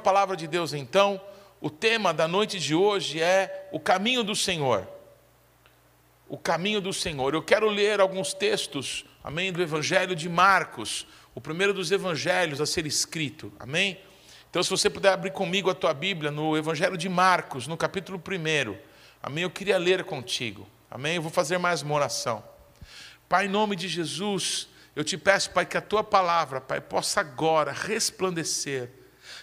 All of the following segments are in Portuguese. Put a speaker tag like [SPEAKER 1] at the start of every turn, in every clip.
[SPEAKER 1] Palavra de Deus então. O tema da noite de hoje é o caminho do Senhor. O caminho do Senhor. Eu quero ler alguns textos, amém, do Evangelho de Marcos, o primeiro dos evangelhos a ser escrito, amém? Então, se você puder abrir comigo a tua Bíblia no Evangelho de Marcos, no capítulo 1, amém? Eu queria ler contigo, amém? Eu vou fazer mais uma oração. Pai, em nome de Jesus, eu te peço, Pai, que a tua palavra, Pai, possa agora resplandecer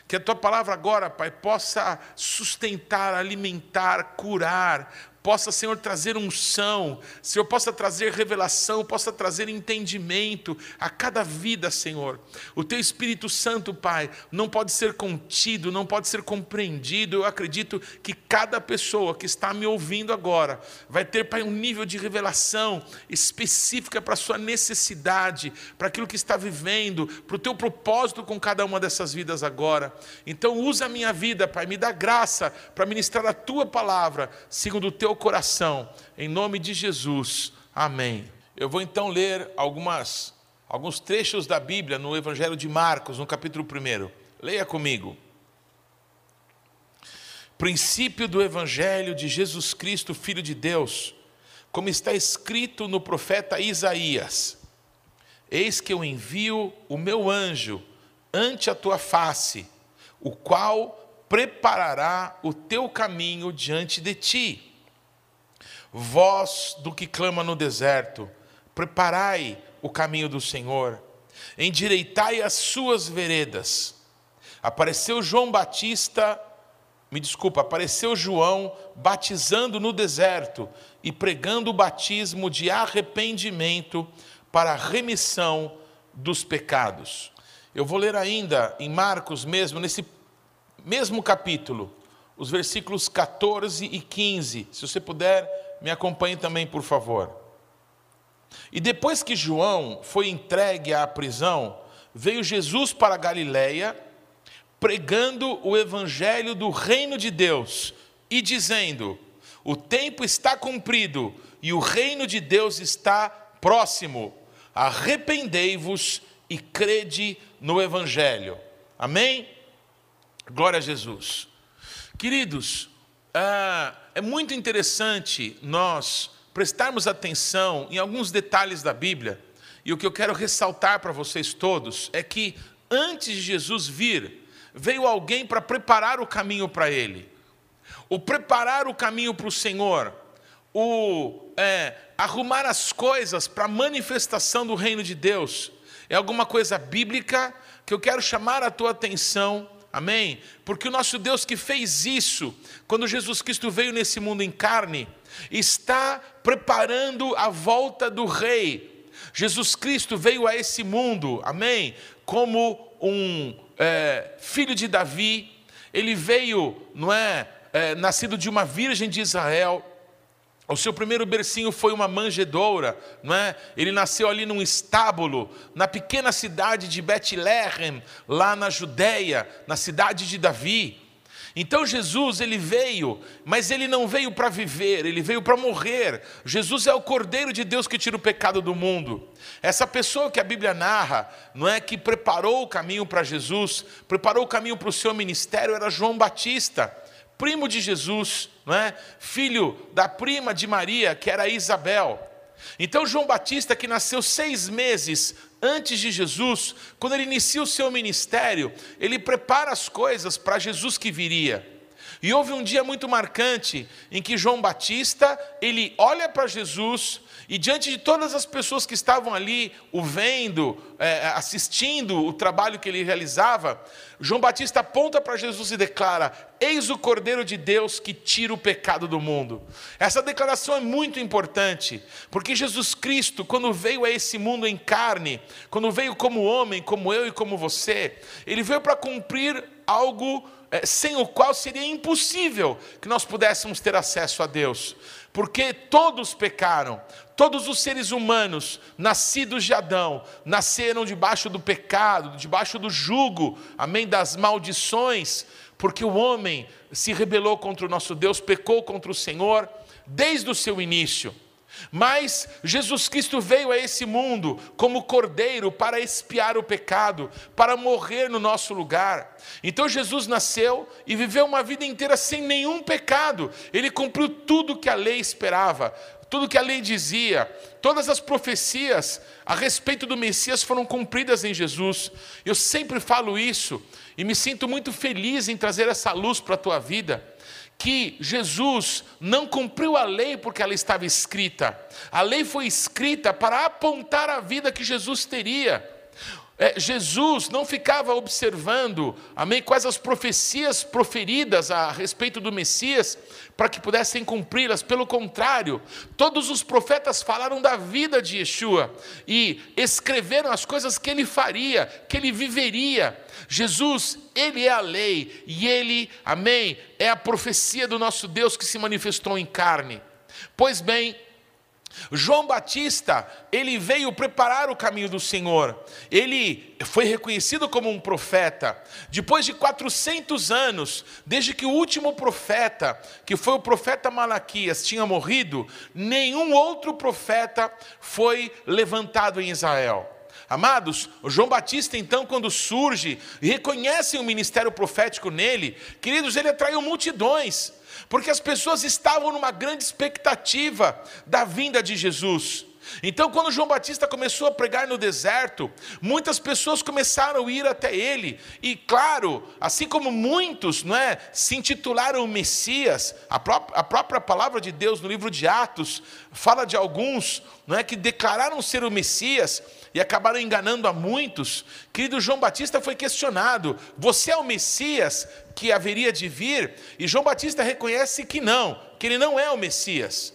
[SPEAKER 1] que a tua palavra agora, Pai, possa sustentar, alimentar, curar, possa, Senhor, trazer unção, Senhor, possa trazer revelação, possa trazer entendimento a cada vida, Senhor. O teu Espírito Santo, Pai, não pode ser contido, não pode ser compreendido. Eu acredito que cada pessoa que está me ouvindo agora vai ter, Pai, um nível de revelação específica para a sua necessidade, para aquilo que está vivendo, para o teu propósito com cada uma dessas vidas agora. Então, usa a minha vida, Pai, me dá graça para ministrar a tua palavra, segundo o teu coração, em nome de Jesus. Amém. Eu vou então ler algumas, alguns trechos da Bíblia no Evangelho de Marcos, no capítulo 1. Leia comigo. Princípio do Evangelho de Jesus Cristo, Filho de Deus, como está escrito no profeta Isaías: Eis que eu envio o meu anjo ante a tua face, o qual preparará o teu caminho diante de ti. Voz do que clama no deserto, preparai o caminho do Senhor, endireitai as suas veredas. Apareceu João Batista, me desculpa, apareceu João batizando no deserto e pregando o batismo de arrependimento para a remissão dos pecados. Eu vou ler ainda em Marcos mesmo, nesse mesmo capítulo, os versículos 14 e 15. Se você puder me acompanhe também, por favor. E depois que João foi entregue à prisão, veio Jesus para Galiléia, pregando o evangelho do reino de Deus e dizendo: O tempo está cumprido e o reino de Deus está próximo. Arrependei-vos e crede no evangelho. Amém? Glória a Jesus. Queridos, ah, é muito interessante nós prestarmos atenção em alguns detalhes da Bíblia, e o que eu quero ressaltar para vocês todos é que antes de Jesus vir, veio alguém para preparar o caminho para ele. O preparar o caminho para o Senhor, o é, arrumar as coisas para a manifestação do reino de Deus, é alguma coisa bíblica que eu quero chamar a tua atenção Amém? Porque o nosso Deus que fez isso, quando Jesus Cristo veio nesse mundo em carne, está preparando a volta do Rei. Jesus Cristo veio a esse mundo, amém? Como um é, filho de Davi, ele veio, não é, é, nascido de uma virgem de Israel, o seu primeiro bercinho foi uma manjedoura, não é? Ele nasceu ali num estábulo, na pequena cidade de Betlehem, lá na Judéia, na cidade de Davi. Então Jesus, ele veio, mas ele não veio para viver, ele veio para morrer. Jesus é o Cordeiro de Deus que tira o pecado do mundo. Essa pessoa que a Bíblia narra, não é que preparou o caminho para Jesus, preparou o caminho para o seu ministério, era João Batista primo de Jesus, não é? filho da prima de Maria, que era Isabel. Então, João Batista, que nasceu seis meses antes de Jesus, quando ele inicia o seu ministério, ele prepara as coisas para Jesus que viria. E houve um dia muito marcante em que João Batista, ele olha para Jesus e diante de todas as pessoas que estavam ali o vendo, é, assistindo o trabalho que ele realizava, João Batista aponta para Jesus e declara: Eis o Cordeiro de Deus que tira o pecado do mundo. Essa declaração é muito importante, porque Jesus Cristo, quando veio a esse mundo em carne, quando veio como homem, como eu e como você, ele veio para cumprir algo é, sem o qual seria impossível que nós pudéssemos ter acesso a Deus, porque todos pecaram, todos os seres humanos nascidos de Adão nasceram debaixo do pecado, debaixo do jugo, amém, das maldições, porque o homem se rebelou contra o nosso Deus, pecou contra o Senhor desde o seu início. Mas Jesus Cristo veio a esse mundo como cordeiro para expiar o pecado, para morrer no nosso lugar. Então Jesus nasceu e viveu uma vida inteira sem nenhum pecado. Ele cumpriu tudo que a lei esperava, tudo que a lei dizia. Todas as profecias a respeito do Messias foram cumpridas em Jesus. Eu sempre falo isso e me sinto muito feliz em trazer essa luz para a tua vida que Jesus não cumpriu a lei porque ela estava escrita. A lei foi escrita para apontar a vida que Jesus teria. É, Jesus não ficava observando, amém, quais as profecias proferidas a respeito do Messias, para que pudessem cumpri-las. Pelo contrário, todos os profetas falaram da vida de Yeshua e escreveram as coisas que ele faria, que ele viveria. Jesus, ele é a lei e ele, amém, é a profecia do nosso Deus que se manifestou em carne. Pois bem, João Batista, ele veio preparar o caminho do Senhor. Ele foi reconhecido como um profeta. Depois de 400 anos, desde que o último profeta, que foi o profeta Malaquias, tinha morrido, nenhum outro profeta foi levantado em Israel. Amados, João Batista, então, quando surge reconhecem o ministério profético nele, queridos, ele atraiu multidões porque as pessoas estavam numa grande expectativa da vinda de Jesus. Então, quando João Batista começou a pregar no deserto, muitas pessoas começaram a ir até ele, e claro, assim como muitos não é, se intitularam Messias, a, pró a própria palavra de Deus no livro de Atos fala de alguns não é, que declararam ser o Messias e acabaram enganando a muitos. Querido João Batista foi questionado: Você é o Messias que haveria de vir? E João Batista reconhece que não, que ele não é o Messias.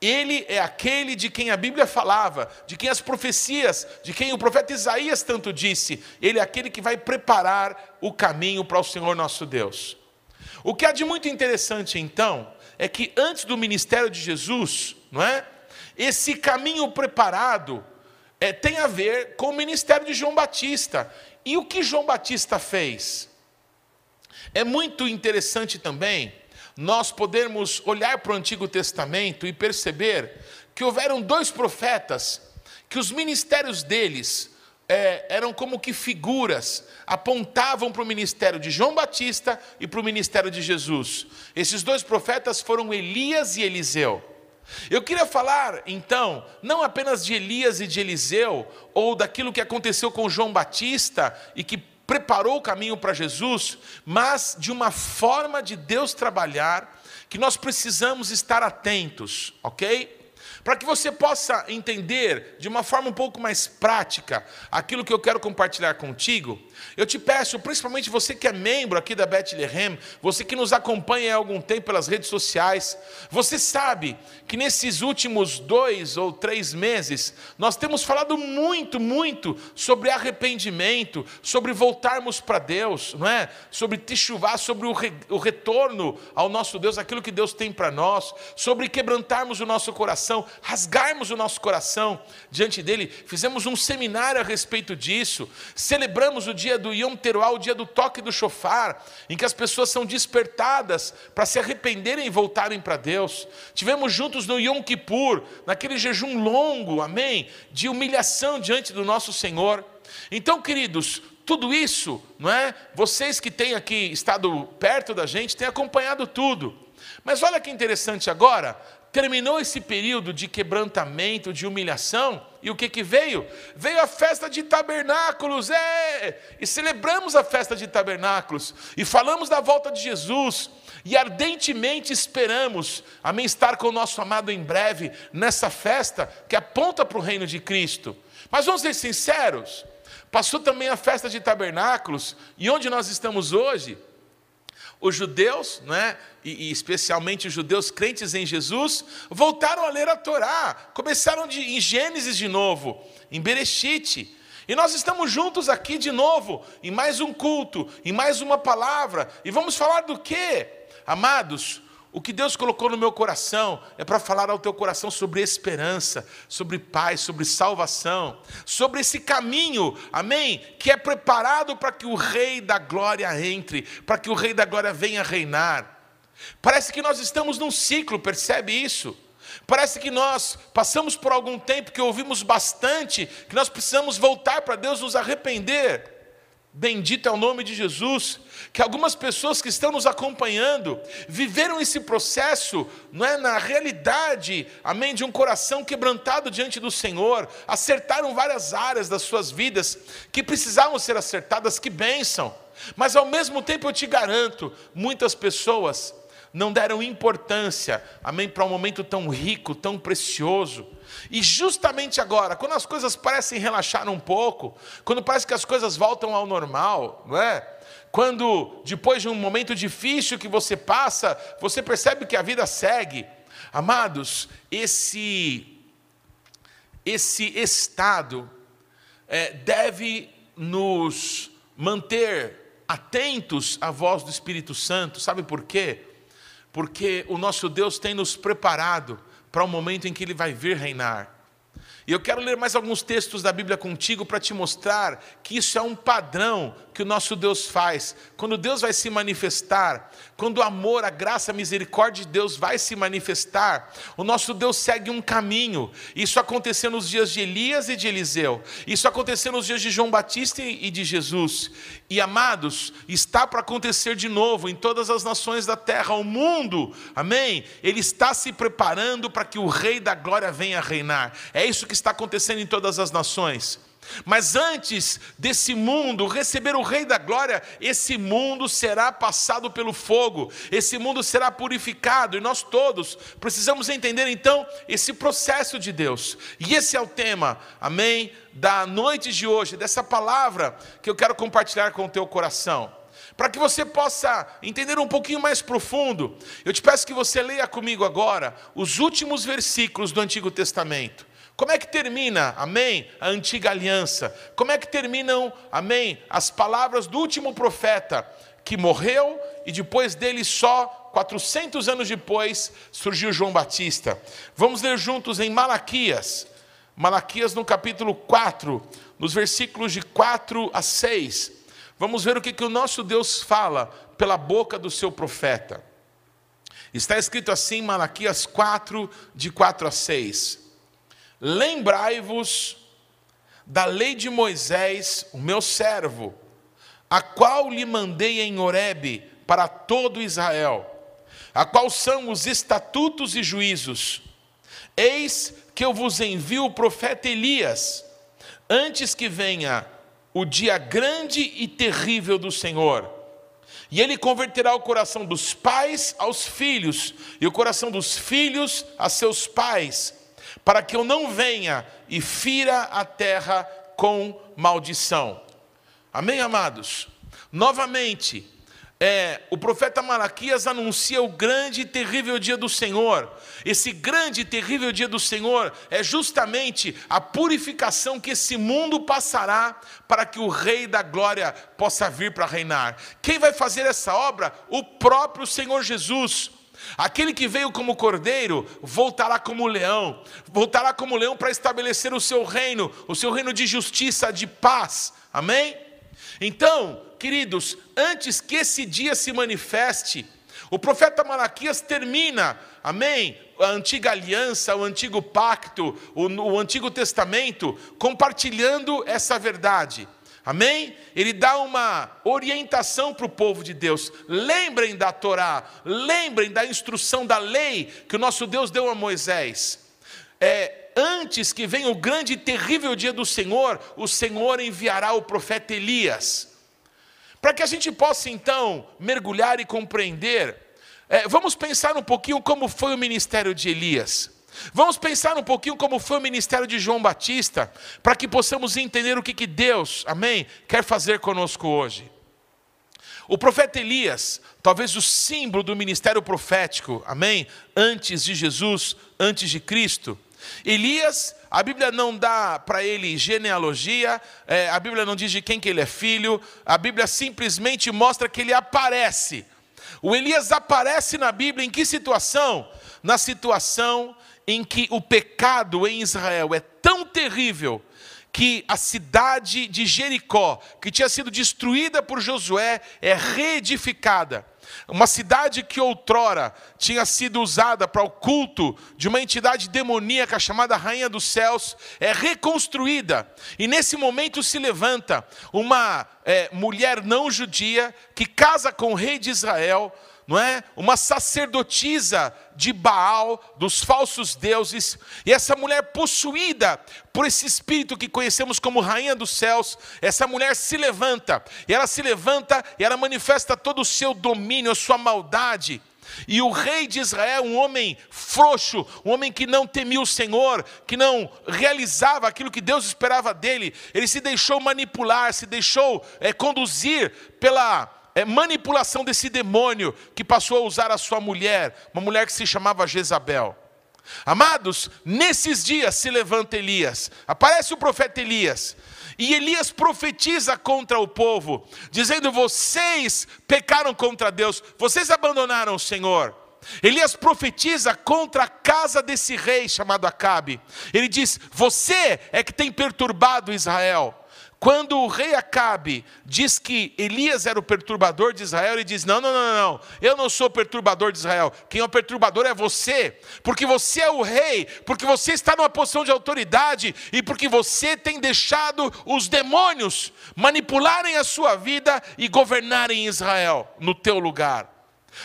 [SPEAKER 1] Ele é aquele de quem a Bíblia falava, de quem as profecias, de quem o profeta Isaías tanto disse. Ele é aquele que vai preparar o caminho para o Senhor nosso Deus. O que há de muito interessante então é que antes do ministério de Jesus, não é? Esse caminho preparado é, tem a ver com o ministério de João Batista. E o que João Batista fez? É muito interessante também nós podermos olhar para o Antigo Testamento e perceber que houveram dois profetas que os ministérios deles é, eram como que figuras, apontavam para o ministério de João Batista e para o ministério de Jesus. Esses dois profetas foram Elias e Eliseu. Eu queria falar, então, não apenas de Elias e de Eliseu, ou daquilo que aconteceu com João Batista e que preparou o caminho para Jesus, mas de uma forma de Deus trabalhar que nós precisamos estar atentos, ok? Para que você possa entender de uma forma um pouco mais prática aquilo que eu quero compartilhar contigo, eu te peço, principalmente você que é membro aqui da Bethlehem, você que nos acompanha há algum tempo pelas redes sociais, você sabe que nesses últimos dois ou três meses, nós temos falado muito, muito sobre arrependimento, sobre voltarmos para Deus, não é? Sobre te chuvar, sobre o, re, o retorno ao nosso Deus, aquilo que Deus tem para nós, sobre quebrantarmos o nosso coração, rasgarmos o nosso coração diante dele. Fizemos um seminário a respeito disso, celebramos o dia do Yom Teruah, o dia do toque do chofar, em que as pessoas são despertadas para se arrependerem e voltarem para Deus. Tivemos juntos no Yom Kippur, naquele jejum longo, amém, de humilhação diante do nosso Senhor. Então, queridos, tudo isso, não é? Vocês que têm aqui estado perto da gente, têm acompanhado tudo. Mas olha que interessante agora, terminou esse período de quebrantamento, de humilhação, e o que, que veio? Veio a festa de tabernáculos, é! E celebramos a festa de tabernáculos, e falamos da volta de Jesus, e ardentemente esperamos, amém, estar com o nosso amado em breve, nessa festa que aponta para o reino de Cristo. Mas vamos ser sinceros, passou também a festa de tabernáculos, e onde nós estamos hoje? Os judeus, né, e, e, especialmente os judeus crentes em Jesus, voltaram a ler a Torá, começaram de, em Gênesis de novo, em Bereshit. E nós estamos juntos aqui de novo, em mais um culto, em mais uma palavra, e vamos falar do quê? Amados, o que Deus colocou no meu coração é para falar ao teu coração sobre esperança, sobre paz, sobre salvação, sobre esse caminho, amém? Que é preparado para que o Rei da Glória entre, para que o Rei da Glória venha reinar. Parece que nós estamos num ciclo, percebe isso? Parece que nós passamos por algum tempo que ouvimos bastante, que nós precisamos voltar para Deus, nos arrepender. Bendito é o nome de Jesus, que algumas pessoas que estão nos acompanhando viveram esse processo, não é na realidade, amém, de um coração quebrantado diante do Senhor, acertaram várias áreas das suas vidas que precisavam ser acertadas, que bênção. Mas ao mesmo tempo eu te garanto, muitas pessoas não deram importância, amém, para um momento tão rico, tão precioso. E justamente agora, quando as coisas parecem relaxar um pouco, quando parece que as coisas voltam ao normal, não é? Quando depois de um momento difícil que você passa, você percebe que a vida segue. Amados, esse esse estado é, deve nos manter atentos à voz do Espírito Santo. Sabe por quê? porque o nosso Deus tem nos preparado para o momento em que Ele vai vir reinar. E eu quero ler mais alguns textos da Bíblia contigo para te mostrar que isso é um padrão que o nosso Deus faz. Quando Deus vai se manifestar, quando o amor, a graça, a misericórdia de Deus vai se manifestar, o nosso Deus segue um caminho. Isso aconteceu nos dias de Elias e de Eliseu. Isso aconteceu nos dias de João Batista e de Jesus. E amados, está para acontecer de novo em todas as nações da terra, o mundo, amém? Ele está se preparando para que o Rei da Glória venha reinar. É isso que está acontecendo em todas as nações. Mas antes desse mundo receber o Rei da Glória, esse mundo será passado pelo fogo, esse mundo será purificado, e nós todos precisamos entender então esse processo de Deus. E esse é o tema, amém, da noite de hoje, dessa palavra que eu quero compartilhar com o teu coração. Para que você possa entender um pouquinho mais profundo, eu te peço que você leia comigo agora os últimos versículos do Antigo Testamento. Como é que termina, amém, a antiga aliança? Como é que terminam, amém, as palavras do último profeta que morreu e depois dele só 400 anos depois surgiu João Batista? Vamos ler juntos em Malaquias. Malaquias no capítulo 4, nos versículos de 4 a 6. Vamos ver o que, que o nosso Deus fala pela boca do seu profeta. Está escrito assim Malaquias 4, de 4 a 6. Lembrai-vos da lei de Moisés, o meu servo, a qual lhe mandei em Horebe para todo Israel, a qual são os estatutos e juízos. Eis que eu vos envio o profeta Elias, antes que venha o dia grande e terrível do Senhor. E ele converterá o coração dos pais aos filhos, e o coração dos filhos a seus pais, para que eu não venha e fira a terra com maldição. Amém, amados? Novamente, é, o profeta Malaquias anuncia o grande e terrível dia do Senhor. Esse grande e terrível dia do Senhor é justamente a purificação que esse mundo passará para que o Rei da Glória possa vir para reinar. Quem vai fazer essa obra? O próprio Senhor Jesus. Aquele que veio como cordeiro voltará como leão, voltará como leão para estabelecer o seu reino, o seu reino de justiça, de paz. Amém? Então, queridos, antes que esse dia se manifeste, o profeta Malaquias termina, amém? A antiga aliança, o antigo pacto, o, o Antigo Testamento, compartilhando essa verdade. Amém? Ele dá uma orientação para o povo de Deus. Lembrem da Torá, lembrem da instrução da lei que o nosso Deus deu a Moisés. É, antes que venha o grande e terrível dia do Senhor, o Senhor enviará o profeta Elias. Para que a gente possa então mergulhar e compreender, é, vamos pensar um pouquinho como foi o ministério de Elias. Vamos pensar um pouquinho como foi o ministério de João Batista, para que possamos entender o que, que Deus, amém, quer fazer conosco hoje. O profeta Elias, talvez o símbolo do ministério profético, amém, antes de Jesus, antes de Cristo. Elias, a Bíblia não dá para ele genealogia, é, a Bíblia não diz de quem que ele é filho, a Bíblia simplesmente mostra que ele aparece. O Elias aparece na Bíblia em que situação? Na situação em que o pecado em Israel é tão terrível que a cidade de Jericó, que tinha sido destruída por Josué, é reedificada. Uma cidade que outrora tinha sido usada para o culto de uma entidade demoníaca chamada Rainha dos Céus, é reconstruída. E nesse momento se levanta uma é, mulher não judia que casa com o rei de Israel, não é? Uma sacerdotisa de Baal, dos falsos deuses, e essa mulher possuída por esse espírito que conhecemos como rainha dos céus, essa mulher se levanta, e ela se levanta e ela manifesta todo o seu domínio, a sua maldade. E o rei de Israel, um homem frouxo, um homem que não temia o Senhor, que não realizava aquilo que Deus esperava dele, ele se deixou manipular, se deixou é, conduzir pela é, manipulação desse demônio que passou a usar a sua mulher, uma mulher que se chamava Jezabel. Amados, nesses dias se levanta Elias, aparece o profeta Elias, e Elias profetiza contra o povo, dizendo: Vocês pecaram contra Deus, vocês abandonaram o Senhor. Elias profetiza contra a casa desse rei chamado Acabe. Ele diz: Você é que tem perturbado Israel. Quando o rei Acabe diz que Elias era o perturbador de Israel, ele diz: Não, não, não, não, eu não sou o perturbador de Israel. Quem é o perturbador é você, porque você é o rei, porque você está numa posição de autoridade e porque você tem deixado os demônios manipularem a sua vida e governarem Israel no teu lugar.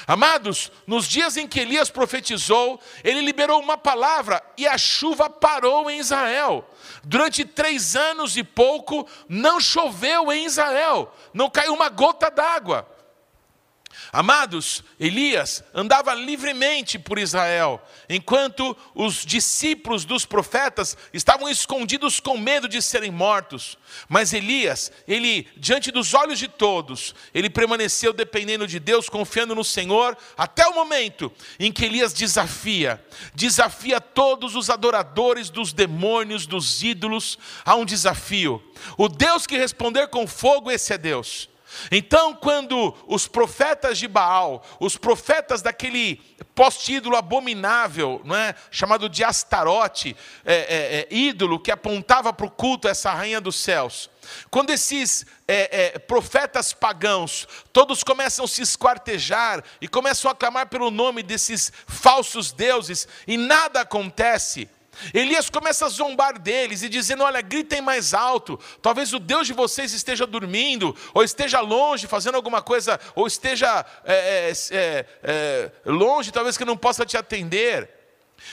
[SPEAKER 1] Amados, nos dias em que Elias profetizou, ele liberou uma palavra e a chuva parou em Israel. Durante três anos e pouco, não choveu em Israel, não caiu uma gota d'água. Amados, Elias andava livremente por Israel, enquanto os discípulos dos profetas estavam escondidos com medo de serem mortos. Mas Elias, ele, diante dos olhos de todos, ele permaneceu dependendo de Deus, confiando no Senhor, até o momento em que Elias desafia, desafia todos os adoradores dos demônios, dos ídolos, a um desafio. O Deus que responder com fogo, esse é Deus. Então, quando os profetas de Baal, os profetas daquele poste-ídolo abominável, não é? chamado de Astarote, é, é, é, ídolo que apontava para o culto essa rainha dos céus, quando esses é, é, profetas pagãos, todos começam a se esquartejar e começam a clamar pelo nome desses falsos deuses, e nada acontece, Elias começa a zombar deles e dizendo: Olha, gritem mais alto. Talvez o Deus de vocês esteja dormindo, ou esteja longe, fazendo alguma coisa, ou esteja é, é, é, é longe, talvez que não possa te atender.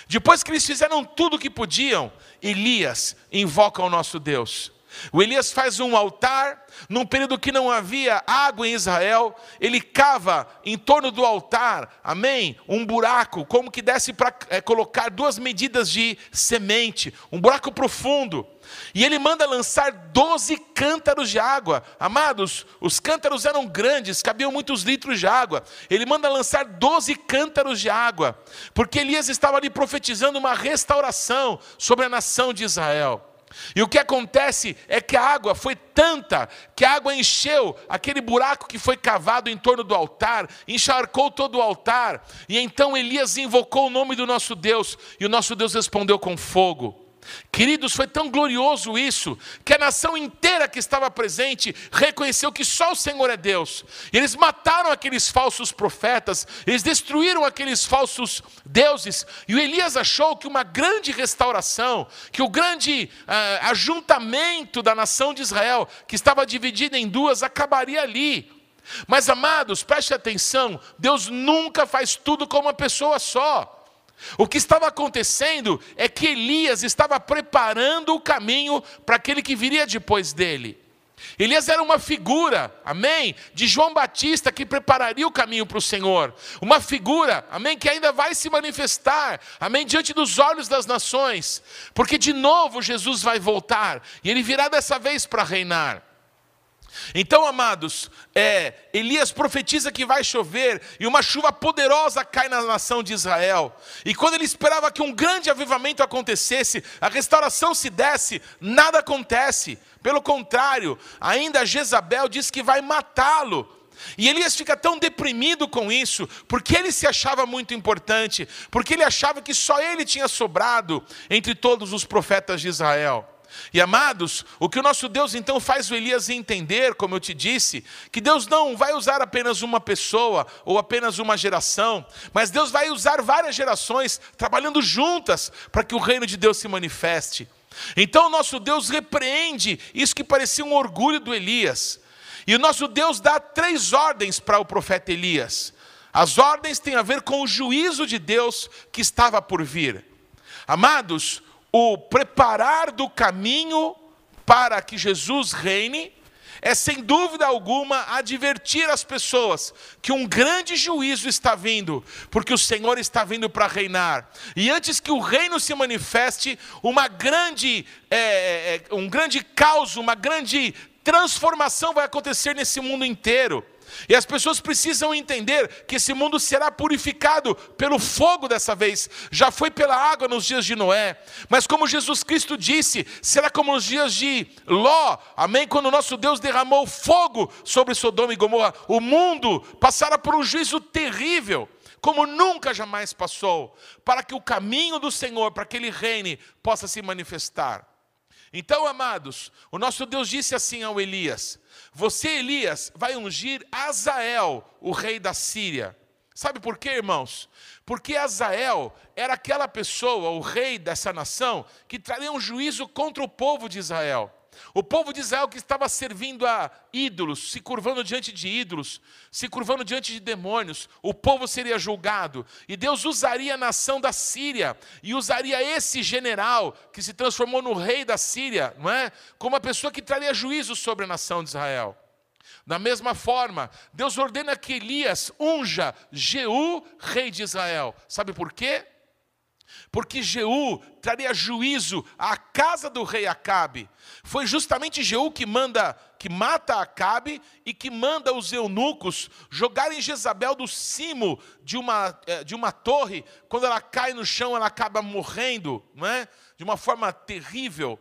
[SPEAKER 1] Depois que eles fizeram tudo o que podiam, Elias invoca o nosso Deus. O Elias faz um altar, num período que não havia água em Israel, ele cava em torno do altar, amém? Um buraco, como que desse para é, colocar duas medidas de semente, um buraco profundo. E ele manda lançar doze cântaros de água. Amados, os cântaros eram grandes, cabiam muitos litros de água. Ele manda lançar doze cântaros de água, porque Elias estava ali profetizando uma restauração sobre a nação de Israel. E o que acontece é que a água foi tanta que a água encheu aquele buraco que foi cavado em torno do altar, encharcou todo o altar. E então Elias invocou o nome do nosso Deus, e o nosso Deus respondeu com fogo. Queridos, foi tão glorioso isso, que a nação inteira que estava presente reconheceu que só o Senhor é Deus. Eles mataram aqueles falsos profetas, eles destruíram aqueles falsos deuses, e o Elias achou que uma grande restauração, que o grande uh, ajuntamento da nação de Israel, que estava dividida em duas, acabaria ali. Mas amados, preste atenção: Deus nunca faz tudo com uma pessoa só. O que estava acontecendo é que Elias estava preparando o caminho para aquele que viria depois dele. Elias era uma figura, amém, de João Batista que prepararia o caminho para o Senhor. Uma figura, amém, que ainda vai se manifestar, amém, diante dos olhos das nações. Porque de novo Jesus vai voltar e ele virá dessa vez para reinar. Então, amados, é, Elias profetiza que vai chover e uma chuva poderosa cai na nação de Israel. E quando ele esperava que um grande avivamento acontecesse, a restauração se desse, nada acontece. Pelo contrário, ainda Jezabel diz que vai matá-lo. E Elias fica tão deprimido com isso, porque ele se achava muito importante, porque ele achava que só ele tinha sobrado entre todos os profetas de Israel. E amados, o que o nosso Deus então faz o Elias entender, como eu te disse, que Deus não vai usar apenas uma pessoa ou apenas uma geração, mas Deus vai usar várias gerações trabalhando juntas para que o reino de Deus se manifeste. Então o nosso Deus repreende isso que parecia um orgulho do Elias. E o nosso Deus dá três ordens para o profeta Elias. As ordens têm a ver com o juízo de Deus que estava por vir. Amados, o preparar do caminho para que Jesus reine é sem dúvida alguma advertir as pessoas que um grande juízo está vindo, porque o Senhor está vindo para reinar. E antes que o reino se manifeste, uma grande, é, é, é um grande caos, uma grande transformação vai acontecer nesse mundo inteiro. E as pessoas precisam entender que esse mundo será purificado pelo fogo dessa vez. Já foi pela água nos dias de Noé, mas como Jesus Cristo disse, será como nos dias de Ló, amém? Quando nosso Deus derramou fogo sobre Sodoma e Gomorra, o mundo passará por um juízo terrível como nunca jamais passou, para que o caminho do Senhor, para que ele reine, possa se manifestar. Então, amados, o nosso Deus disse assim ao Elias: Você, Elias, vai ungir Azael, o rei da Síria. Sabe por quê, irmãos? Porque Azael era aquela pessoa, o rei dessa nação, que traria um juízo contra o povo de Israel. O povo de Israel que estava servindo a ídolos, se curvando diante de ídolos, se curvando diante de demônios, o povo seria julgado. E Deus usaria a nação da Síria e usaria esse general que se transformou no rei da Síria, não é? Como uma pessoa que traria juízo sobre a nação de Israel. Da mesma forma, Deus ordena que Elias unja Jeú, rei de Israel. Sabe por quê? Porque Jeú traria juízo à casa do rei Acabe. Foi justamente Jeú que manda, que mata Acabe e que manda os eunucos jogarem Jezabel do cimo de uma, eh, de uma torre. Quando ela cai no chão, ela acaba morrendo, não é? De uma forma terrível.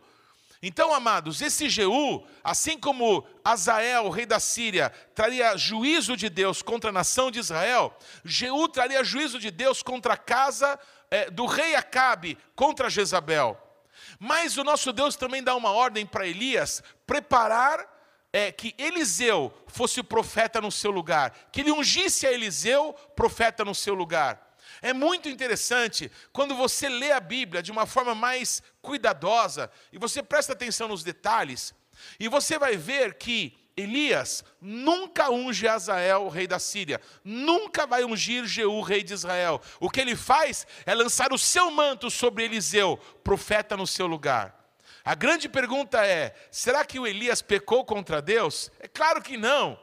[SPEAKER 1] Então, amados, esse Jeú, assim como Azael, rei da Síria, traria juízo de Deus contra a nação de Israel, Jeú traria juízo de Deus contra a casa é, do rei Acabe contra Jezabel. Mas o nosso Deus também dá uma ordem para Elias preparar é, que Eliseu fosse o profeta no seu lugar, que ele ungisse a Eliseu profeta no seu lugar. É muito interessante quando você lê a Bíblia de uma forma mais cuidadosa e você presta atenção nos detalhes, e você vai ver que Elias nunca unge Azael, rei da Síria, nunca vai ungir Jeú, rei de Israel. O que ele faz é lançar o seu manto sobre Eliseu, profeta no seu lugar. A grande pergunta é: será que o Elias pecou contra Deus? É claro que não.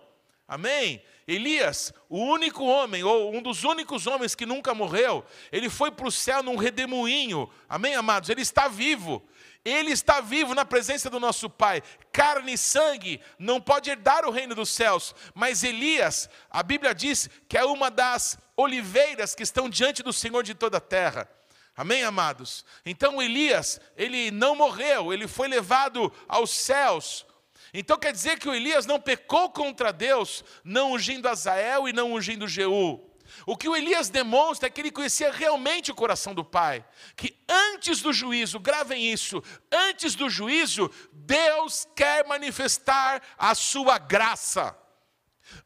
[SPEAKER 1] Amém? Elias, o único homem, ou um dos únicos homens que nunca morreu, ele foi para o céu num redemoinho. Amém, amados? Ele está vivo. Ele está vivo na presença do nosso Pai. Carne e sangue não pode herdar o reino dos céus, mas Elias, a Bíblia diz que é uma das oliveiras que estão diante do Senhor de toda a terra. Amém, amados? Então Elias, ele não morreu, ele foi levado aos céus. Então quer dizer que o Elias não pecou contra Deus, não ungindo Azael e não ungindo Jeú. O que o Elias demonstra é que ele conhecia realmente o coração do Pai. Que antes do juízo, gravem isso, antes do juízo, Deus quer manifestar a sua graça.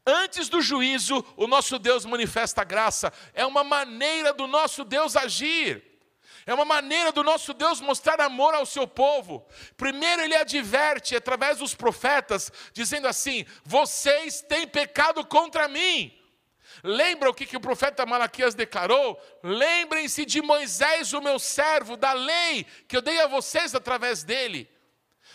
[SPEAKER 1] Antes do juízo, o nosso Deus manifesta a graça. É uma maneira do nosso Deus agir. É uma maneira do nosso Deus mostrar amor ao seu povo. Primeiro, ele adverte através dos profetas, dizendo assim: Vocês têm pecado contra mim. Lembra o que, que o profeta Malaquias declarou? Lembrem-se de Moisés, o meu servo, da lei que eu dei a vocês através dele.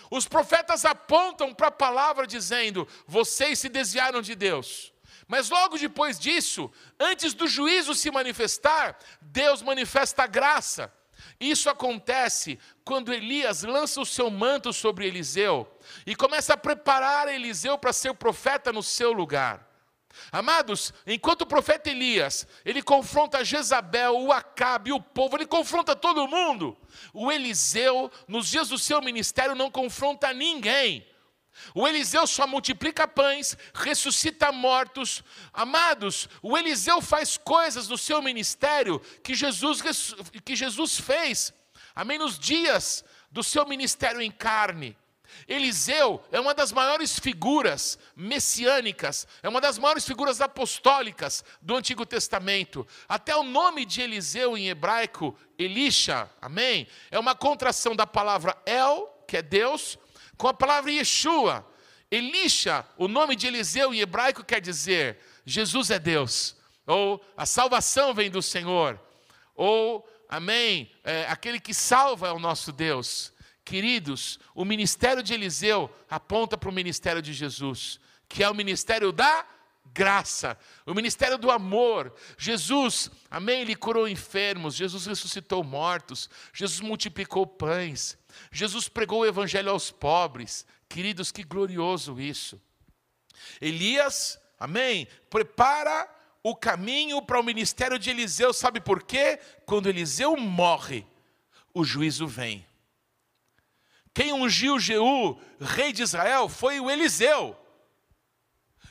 [SPEAKER 1] Os profetas apontam para a palavra dizendo: vocês se desviaram de Deus. Mas logo depois disso, antes do juízo se manifestar, Deus manifesta a graça. Isso acontece quando Elias lança o seu manto sobre Eliseu e começa a preparar Eliseu para ser profeta no seu lugar. Amados, enquanto o profeta Elias, ele confronta Jezabel, o Acabe, o povo, ele confronta todo mundo. O Eliseu, nos dias do seu ministério, não confronta ninguém. O Eliseu só multiplica pães, ressuscita mortos. Amados, o Eliseu faz coisas no seu ministério que Jesus, que Jesus fez. Amém? Nos dias do seu ministério em carne. Eliseu é uma das maiores figuras messiânicas, é uma das maiores figuras apostólicas do Antigo Testamento. Até o nome de Eliseu em hebraico, Elisha, amém? É uma contração da palavra El, que é Deus, com a palavra Yeshua. Elisha, o nome de Eliseu em hebraico quer dizer Jesus é Deus, ou a salvação vem do Senhor, ou, amém, é, aquele que salva é o nosso Deus. Queridos, o ministério de Eliseu aponta para o ministério de Jesus, que é o ministério da graça, o ministério do amor. Jesus, amém, ele curou enfermos, Jesus ressuscitou mortos, Jesus multiplicou pães, Jesus pregou o evangelho aos pobres. Queridos, que glorioso isso. Elias, amém, prepara o caminho para o ministério de Eliseu, sabe por quê? Quando Eliseu morre, o juízo vem. Quem ungiu Jeú, rei de Israel, foi o Eliseu.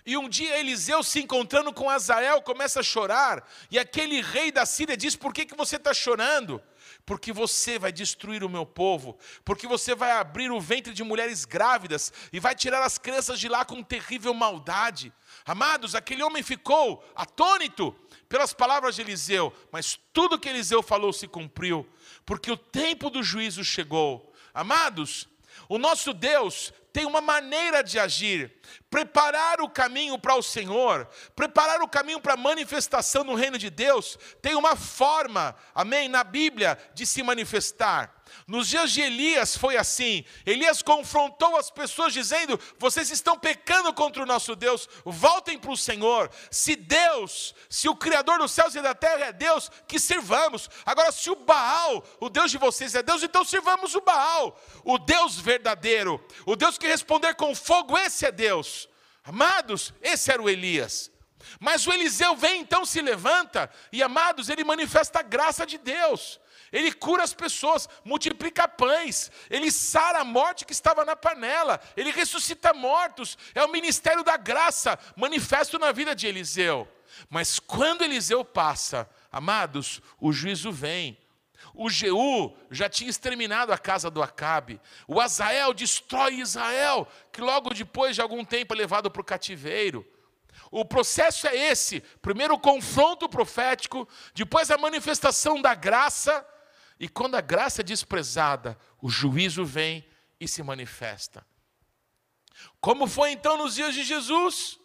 [SPEAKER 1] E um dia Eliseu, se encontrando com Azael, começa a chorar. E aquele rei da Síria diz: Por que, que você está chorando? Porque você vai destruir o meu povo, porque você vai abrir o ventre de mulheres grávidas e vai tirar as crianças de lá com terrível maldade. Amados, aquele homem ficou atônito pelas palavras de Eliseu, mas tudo que Eliseu falou se cumpriu, porque o tempo do juízo chegou. Amados, o nosso Deus tem uma maneira de agir, preparar o caminho para o Senhor, preparar o caminho para a manifestação no reino de Deus, tem uma forma, amém, na Bíblia de se manifestar. Nos dias de Elias foi assim. Elias confrontou as pessoas dizendo: "Vocês estão pecando contra o nosso Deus. Voltem para o Senhor. Se Deus, se o criador dos céus e da terra é Deus, que sirvamos. Agora se o Baal, o Deus de vocês é Deus, então sirvamos o Baal, o Deus verdadeiro, o Deus que responder com fogo, esse é Deus." Amados, esse era o Elias. Mas o Eliseu vem então, se levanta, e amados, ele manifesta a graça de Deus. Ele cura as pessoas, multiplica pães, ele sara a morte que estava na panela, ele ressuscita mortos. É o ministério da graça manifesto na vida de Eliseu. Mas quando Eliseu passa, amados, o juízo vem. O Jeú já tinha exterminado a casa do Acabe. O Azael destrói Israel, que logo depois de algum tempo é levado para o cativeiro. O processo é esse: primeiro o confronto profético, depois a manifestação da graça, e quando a graça é desprezada, o juízo vem e se manifesta. Como foi então nos dias de Jesus?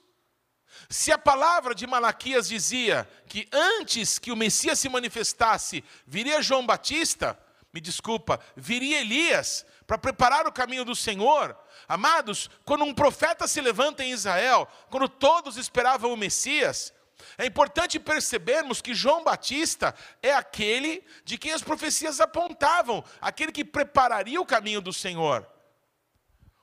[SPEAKER 1] Se a palavra de Malaquias dizia que antes que o Messias se manifestasse, viria João Batista, me desculpa, viria Elias para preparar o caminho do Senhor. Amados, quando um profeta se levanta em Israel, quando todos esperavam o Messias, é importante percebermos que João Batista é aquele de quem as profecias apontavam, aquele que prepararia o caminho do Senhor.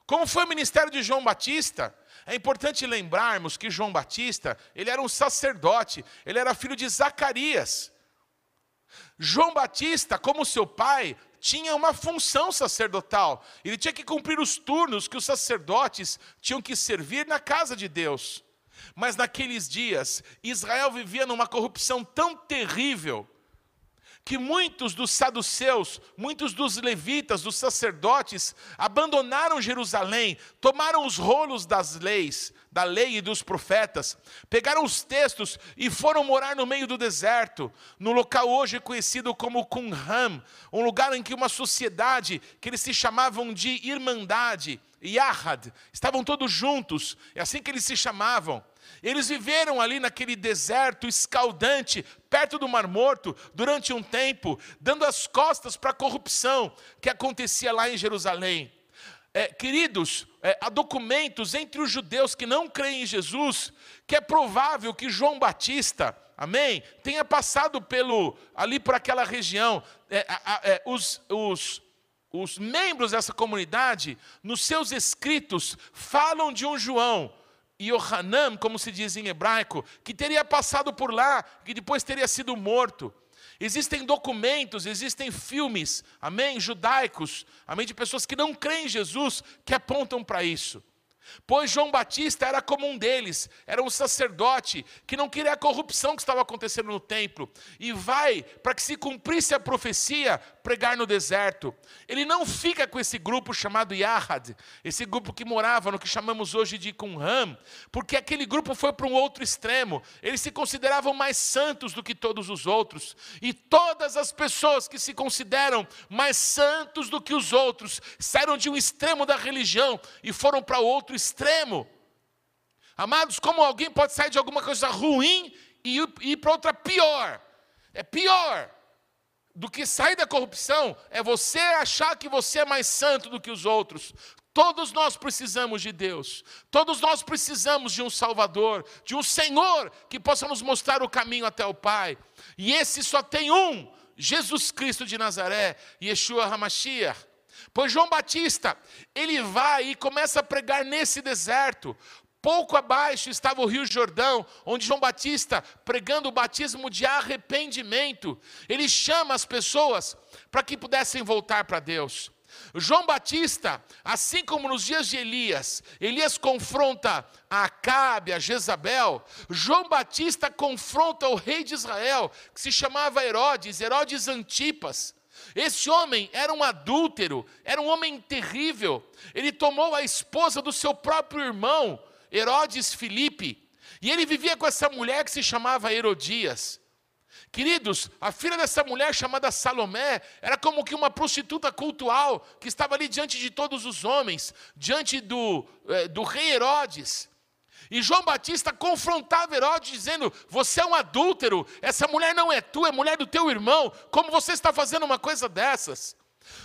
[SPEAKER 1] Como foi o ministério de João Batista? É importante lembrarmos que João Batista, ele era um sacerdote, ele era filho de Zacarias. João Batista, como seu pai, tinha uma função sacerdotal. Ele tinha que cumprir os turnos que os sacerdotes tinham que servir na casa de Deus. Mas naqueles dias, Israel vivia numa corrupção tão terrível que muitos dos saduceus, muitos dos levitas, dos sacerdotes, abandonaram Jerusalém, tomaram os rolos das leis, da lei e dos profetas, pegaram os textos e foram morar no meio do deserto, no local hoje conhecido como Qumran, um lugar em que uma sociedade que eles se chamavam de Irmandade, Yahad, estavam todos juntos, é assim que eles se chamavam. Eles viveram ali naquele deserto escaldante, perto do Mar Morto, durante um tempo, dando as costas para a corrupção que acontecia lá em Jerusalém. É, queridos, é, há documentos entre os judeus que não creem em Jesus que é provável que João Batista, amém, tenha passado pelo ali por aquela região. É, é, os, os, os membros dessa comunidade, nos seus escritos, falam de um João Yohanan, como se diz em hebraico, que teria passado por lá, que depois teria sido morto. Existem documentos, existem filmes, amém, judaicos, amém, de pessoas que não creem em Jesus, que apontam para isso. Pois João Batista era como um deles, era um sacerdote que não queria a corrupção que estava acontecendo no templo, e vai, para que se cumprisse a profecia, pregar no deserto. Ele não fica com esse grupo chamado Yahad, esse grupo que morava no que chamamos hoje de Qumran, porque aquele grupo foi para um outro extremo, eles se consideravam mais santos do que todos os outros, e todas as pessoas que se consideram mais santos do que os outros saíram de um extremo da religião e foram para outro extremo. Amados, como alguém pode sair de alguma coisa ruim e ir para outra pior? É pior do que sair da corrupção é você achar que você é mais santo do que os outros. Todos nós precisamos de Deus, todos nós precisamos de um Salvador, de um Senhor que possa nos mostrar o caminho até o Pai. E esse só tem um, Jesus Cristo de Nazaré, Yeshua HaMashiach. Pois João Batista, ele vai e começa a pregar nesse deserto. Pouco abaixo estava o Rio Jordão, onde João Batista, pregando o batismo de arrependimento, ele chama as pessoas para que pudessem voltar para Deus. João Batista, assim como nos dias de Elias, Elias confronta a Acabe, a Jezabel, João Batista confronta o rei de Israel, que se chamava Herodes, Herodes Antipas. Esse homem era um adúltero, era um homem terrível. Ele tomou a esposa do seu próprio irmão, Herodes Filipe, e ele vivia com essa mulher que se chamava Herodias. Queridos, a filha dessa mulher chamada Salomé era como que uma prostituta cultual que estava ali diante de todos os homens, diante do, eh, do rei Herodes. E João Batista confrontava Herodes, dizendo: Você é um adúltero, essa mulher não é tua, é mulher do teu irmão, como você está fazendo uma coisa dessas?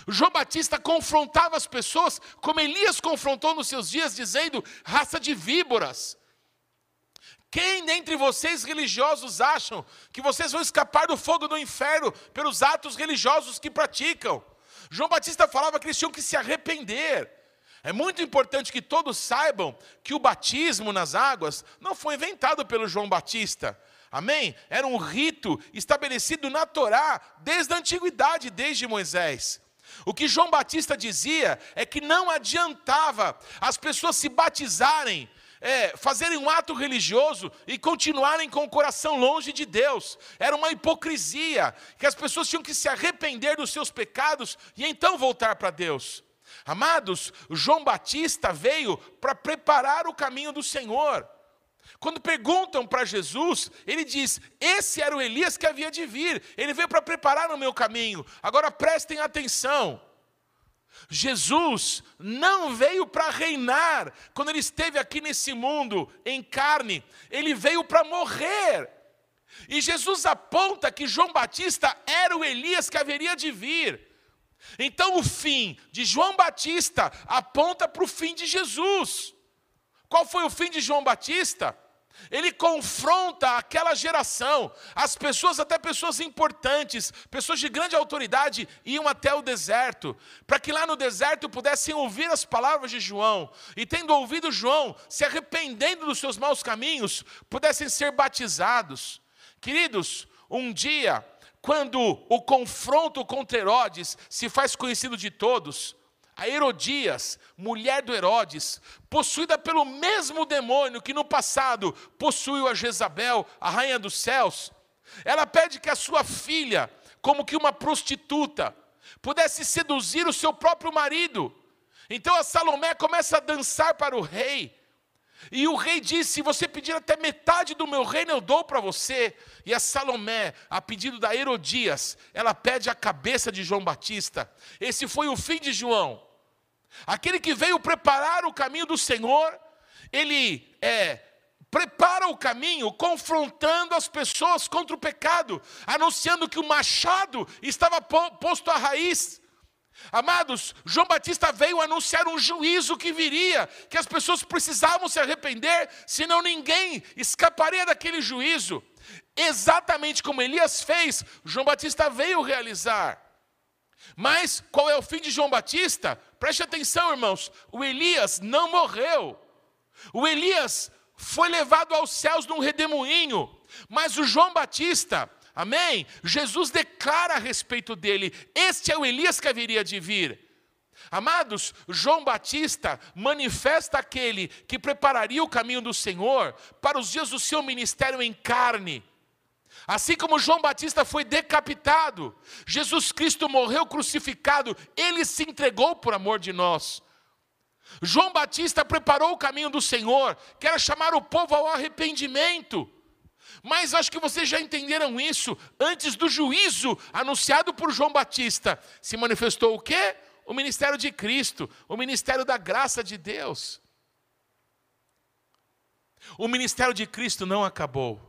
[SPEAKER 1] João Batista confrontava as pessoas, como Elias confrontou nos seus dias, dizendo: raça de víboras. Quem dentre vocês religiosos acham que vocês vão escapar do fogo do inferno pelos atos religiosos que praticam? João Batista falava que eles tinham que se arrepender. É muito importante que todos saibam que o batismo nas águas não foi inventado pelo João Batista. Amém? Era um rito estabelecido na Torá desde a antiguidade, desde Moisés. O que João Batista dizia é que não adiantava as pessoas se batizarem, é, fazerem um ato religioso e continuarem com o coração longe de Deus. Era uma hipocrisia, que as pessoas tinham que se arrepender dos seus pecados e então voltar para Deus. Amados, João Batista veio para preparar o caminho do Senhor. Quando perguntam para Jesus, ele diz: Esse era o Elias que havia de vir, ele veio para preparar o meu caminho. Agora prestem atenção. Jesus não veio para reinar quando ele esteve aqui nesse mundo em carne, ele veio para morrer. E Jesus aponta que João Batista era o Elias que haveria de vir. Então o fim de João Batista aponta para o fim de Jesus. Qual foi o fim de João Batista? Ele confronta aquela geração, as pessoas, até pessoas importantes, pessoas de grande autoridade, iam até o deserto, para que lá no deserto pudessem ouvir as palavras de João, e tendo ouvido João, se arrependendo dos seus maus caminhos, pudessem ser batizados. Queridos, um dia quando o confronto contra Herodes se faz conhecido de todos, a Herodias, mulher do Herodes, possuída pelo mesmo demônio que no passado possuiu a Jezabel, a rainha dos céus, ela pede que a sua filha, como que uma prostituta, pudesse seduzir o seu próprio marido. Então a Salomé começa a dançar para o rei, e o rei disse: Se você pedir até metade do meu reino, eu dou para você. E a Salomé, a pedido da Herodias, ela pede a cabeça de João Batista. Esse foi o fim de João. Aquele que veio preparar o caminho do Senhor, ele é, prepara o caminho confrontando as pessoas contra o pecado, anunciando que o machado estava posto à raiz. Amados, João Batista veio anunciar um juízo que viria, que as pessoas precisavam se arrepender, senão ninguém escaparia daquele juízo. Exatamente como Elias fez, João Batista veio realizar. Mas qual é o fim de João Batista? Preste atenção, irmãos: o Elias não morreu. O Elias foi levado aos céus num redemoinho, mas o João Batista, Amém? Jesus declara a respeito dele: Este é o Elias que haveria de vir. Amados, João Batista manifesta aquele que prepararia o caminho do Senhor para os dias do seu ministério em carne. Assim como João Batista foi decapitado, Jesus Cristo morreu crucificado, ele se entregou por amor de nós. João Batista preparou o caminho do Senhor, que era chamar o povo ao arrependimento. Mas acho que vocês já entenderam isso. Antes do juízo anunciado por João Batista, se manifestou o quê? O ministério de Cristo, o ministério da graça de Deus. O ministério de Cristo não acabou.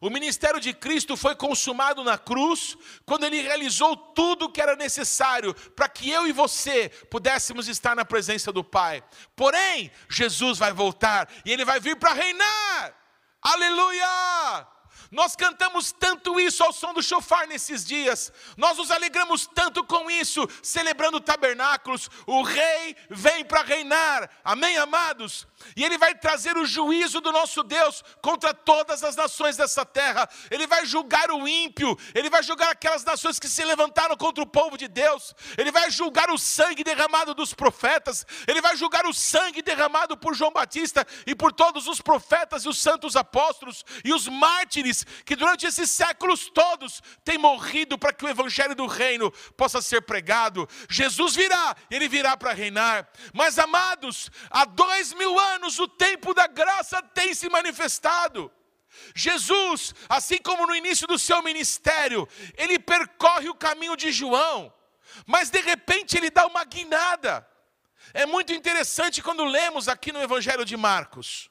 [SPEAKER 1] O ministério de Cristo foi consumado na cruz, quando ele realizou tudo o que era necessário para que eu e você pudéssemos estar na presença do Pai. Porém, Jesus vai voltar e ele vai vir para reinar. Aleluia! Nós cantamos tanto isso ao som do chofar nesses dias, nós nos alegramos tanto com isso, celebrando tabernáculos. O rei vem para reinar, amém, amados? E ele vai trazer o juízo do nosso Deus contra todas as nações dessa terra. Ele vai julgar o ímpio, ele vai julgar aquelas nações que se levantaram contra o povo de Deus. Ele vai julgar o sangue derramado dos profetas, ele vai julgar o sangue derramado por João Batista e por todos os profetas e os santos apóstolos e os mártires que durante esses séculos todos têm morrido para que o evangelho do reino possa ser pregado. Jesus virá, ele virá para reinar. Mas amados, há dois mil anos anos o tempo da graça tem se manifestado. Jesus, assim como no início do seu ministério, ele percorre o caminho de João, mas de repente ele dá uma guinada. É muito interessante quando lemos aqui no Evangelho de Marcos.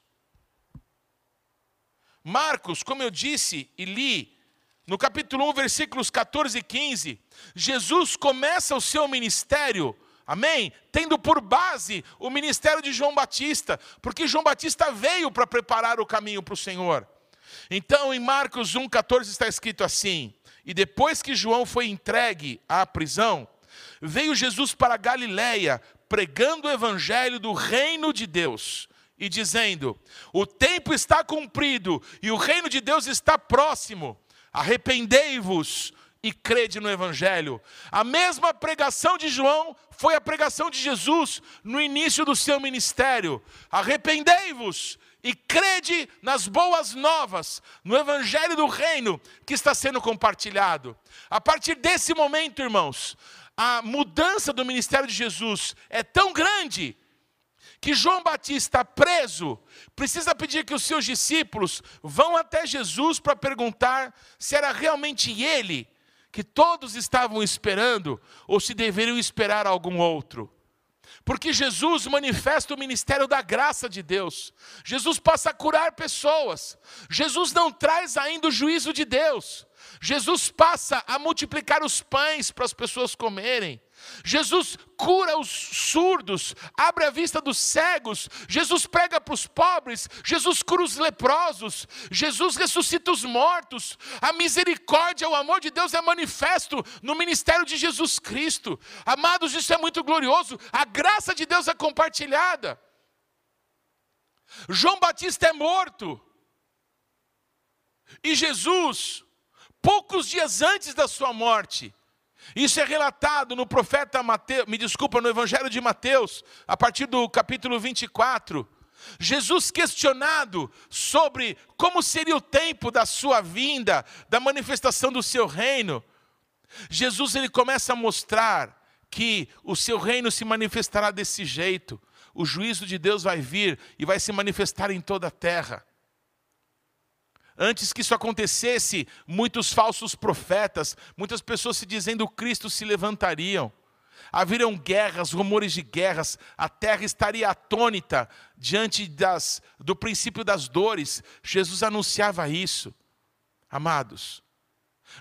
[SPEAKER 1] Marcos, como eu disse e li, no capítulo 1, versículos 14 e 15, Jesus começa o seu ministério Amém? Tendo por base o ministério de João Batista, porque João Batista veio para preparar o caminho para o Senhor. Então, em Marcos 1,14 está escrito assim: E depois que João foi entregue à prisão, veio Jesus para Galiléia, pregando o evangelho do reino de Deus e dizendo: O tempo está cumprido e o reino de Deus está próximo. Arrependei-vos e crede no Evangelho. A mesma pregação de João foi a pregação de Jesus no início do seu ministério. Arrependei-vos e crede nas boas novas, no Evangelho do Reino que está sendo compartilhado. A partir desse momento, irmãos, a mudança do ministério de Jesus é tão grande que João Batista, preso, precisa pedir que os seus discípulos vão até Jesus para perguntar se era realmente ele que todos estavam esperando ou se deveriam esperar algum outro. Porque Jesus manifesta o ministério da graça de Deus. Jesus passa a curar pessoas. Jesus não traz ainda o juízo de Deus. Jesus passa a multiplicar os pães para as pessoas comerem. Jesus cura os surdos, abre a vista dos cegos, Jesus prega para os pobres, Jesus cura os leprosos, Jesus ressuscita os mortos. A misericórdia, o amor de Deus é manifesto no ministério de Jesus Cristo. Amados, isso é muito glorioso. A graça de Deus é compartilhada. João Batista é morto. E Jesus, poucos dias antes da sua morte, isso é relatado no profeta Mateus, me desculpa, no Evangelho de Mateus, a partir do capítulo 24. Jesus questionado sobre como seria o tempo da sua vinda, da manifestação do seu reino. Jesus ele começa a mostrar que o seu reino se manifestará desse jeito. O juízo de Deus vai vir e vai se manifestar em toda a terra. Antes que isso acontecesse, muitos falsos profetas, muitas pessoas se dizendo Cristo se levantariam. Haveriam guerras, rumores de guerras, a terra estaria atônita diante das, do princípio das dores. Jesus anunciava isso. Amados,